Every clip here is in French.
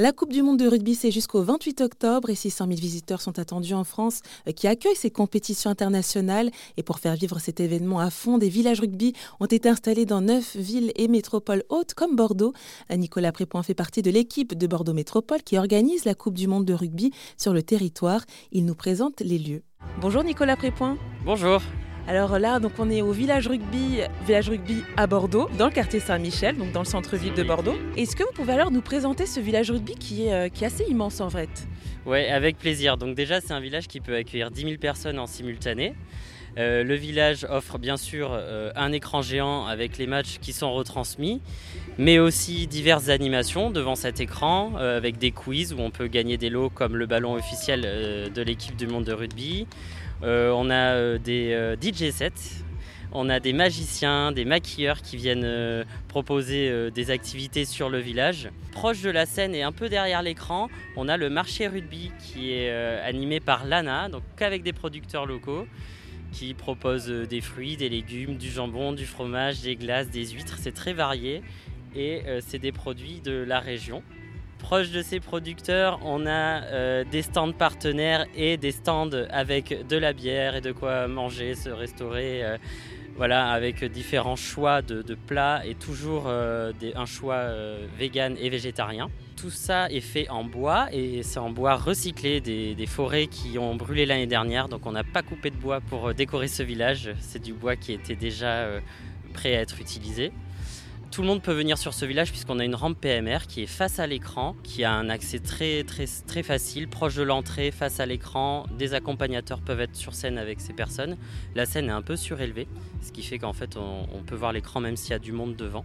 La Coupe du Monde de rugby, c'est jusqu'au 28 octobre et 600 000 visiteurs sont attendus en France euh, qui accueillent ces compétitions internationales. Et pour faire vivre cet événement à fond, des villages rugby ont été installés dans neuf villes et métropoles hautes comme Bordeaux. Euh, Nicolas Prépoint fait partie de l'équipe de Bordeaux Métropole qui organise la Coupe du Monde de rugby sur le territoire. Il nous présente les lieux. Bonjour Nicolas Prépoint. Bonjour. Alors là, donc on est au village rugby, village rugby à Bordeaux, dans le quartier Saint-Michel, donc dans le centre-ville de Bordeaux. Est-ce que vous pouvez alors nous présenter ce village rugby qui est, euh, qui est assez immense en fait? Ouais, avec plaisir. Donc déjà, c'est un village qui peut accueillir 10 000 personnes en simultané. Euh, le village offre bien sûr euh, un écran géant avec les matchs qui sont retransmis, mais aussi diverses animations devant cet écran euh, avec des quiz où on peut gagner des lots comme le ballon officiel de l'équipe du monde de rugby. On a des DJ sets. On a des magiciens, des maquilleurs qui viennent proposer des activités sur le village. Proche de la scène et un peu derrière l'écran, on a le marché rugby qui est animé par l'ANA, donc qu'avec des producteurs locaux qui proposent euh, des fruits, des légumes, du jambon, du fromage, des glaces, des huîtres. C'est très varié et euh, c'est des produits de la région. Proche de ces producteurs, on a euh, des stands partenaires et des stands avec de la bière et de quoi manger, se restaurer. Voilà, avec différents choix de, plats et toujours euh, un choix euh, vegan et végétarien. Tout ça est fait en bois et c'est en bois recyclé des, forêts qui ont brûlé l'année dernière. Donc on n'a pas coupé de bois pour euh, décorer ce village. C'est du bois qui était déjà prêt à être utilisé. Tout le monde peut venir sur ce village puisqu'on a une rampe PMR qui est face à l'écran, qui a un accès très, très, très facile, proche de l'entrée, face à l'écran. Des accompagnateurs peuvent être sur scène avec ces personnes. La scène est un peu surélevée, ce qui fait qu'en fait on, on peut voir l'écran même s'il y a du monde devant.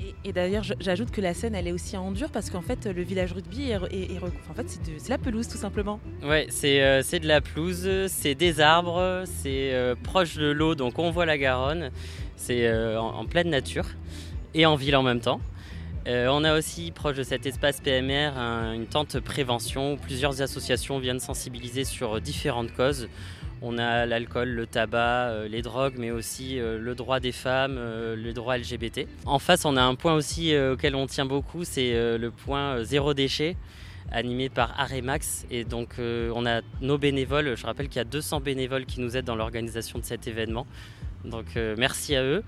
Et, et d'ailleurs, j'ajoute que la scène, elle est aussi en dur parce qu'en fait, le village rugby est, est- en fait, c'est de- la pelouse tout simplement. Ouais, c'est euh, c'est de la pelouse, c'est des arbres, c'est euh, proche de l'eau, donc on voit la Garonne. C'est euh, en, en pleine nature et en ville en même temps. Euh, on a aussi proche de cet espace PMR un- une tente prévention où plusieurs associations viennent sensibiliser sur différentes causes. On a l'alcool, le tabac, euh, les drogues, mais aussi euh, le droit des femmes, euh, le droit LGBT. En face, on a un point aussi euh, auquel on tient beaucoup, c'est euh, le point euh, zéro déchet animé par Aremax. Et donc, euh, on a nos bénévoles. Je rappelle qu'il y a 200 bénévoles qui nous aident dans l'organisation de cet événement. Donc, euh, merci à eux.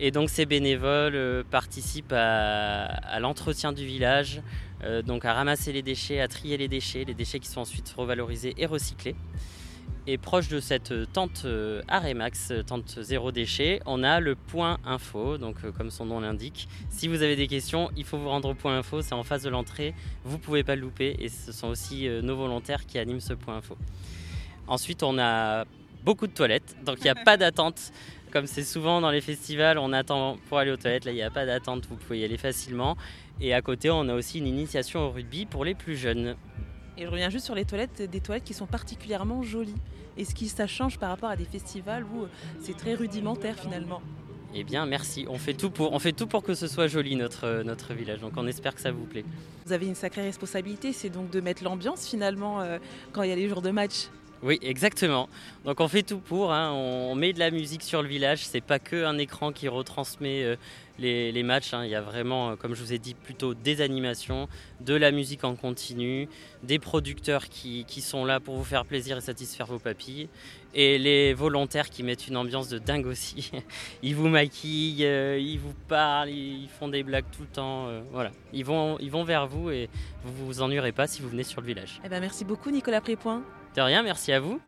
Et donc, ces bénévoles euh, participent à, à l'entretien du village, euh, donc à ramasser les déchets, à trier les déchets, les déchets qui sont ensuite revalorisés et recyclés. Et proche de cette tente Aremax, tente zéro déchet, on a le point info, donc comme son nom l'indique. Si vous avez des questions, il faut vous rendre au point info, c'est en face de l'entrée, vous pouvez pas le louper et ce sont aussi nos volontaires qui animent ce point info. Ensuite, on a beaucoup de toilettes, donc il n'y a pas d'attente. Comme c'est souvent dans les festivals, on attend pour aller aux toilettes, là il n'y a pas d'attente, vous pouvez y aller facilement. Et à côté, on a aussi une initiation au rugby pour les plus jeunes. Et je reviens juste sur les toilettes, des toilettes qui sont particulièrement jolies. Est-ce que ça change par rapport à des festivals où euh, c'est très rudimentaire finalement Eh bien, merci. On fait tout pour, on fait tout pour que ce soit joli notre, notre village. Donc, on espère que ça vous plaît. Vous avez une sacrée responsabilité, c'est donc de mettre l'ambiance finalement euh, quand il y a les jours de match. Oui, exactement. Donc, on fait tout pour. hein. On met de la musique sur le village. C'est pas que un écran qui retransmet euh, les, matchs. hein. Il y a vraiment, euh, comme je vous ai dit, plutôt des animations, de la musique en continu, des producteurs qui, sont là pour vous faire plaisir et satisfaire vos papilles, et les volontaires qui mettent une ambiance de dingue aussi. Ils vous maquillent, euh, ils vous parlent, ils font des blagues tout le temps. voilà, ils vont, ils vont vers vous et vous vous ennuierez pas si vous venez sur le village. Eh ben merci beaucoup Nicolas Prépoint. Rien, merci à vous.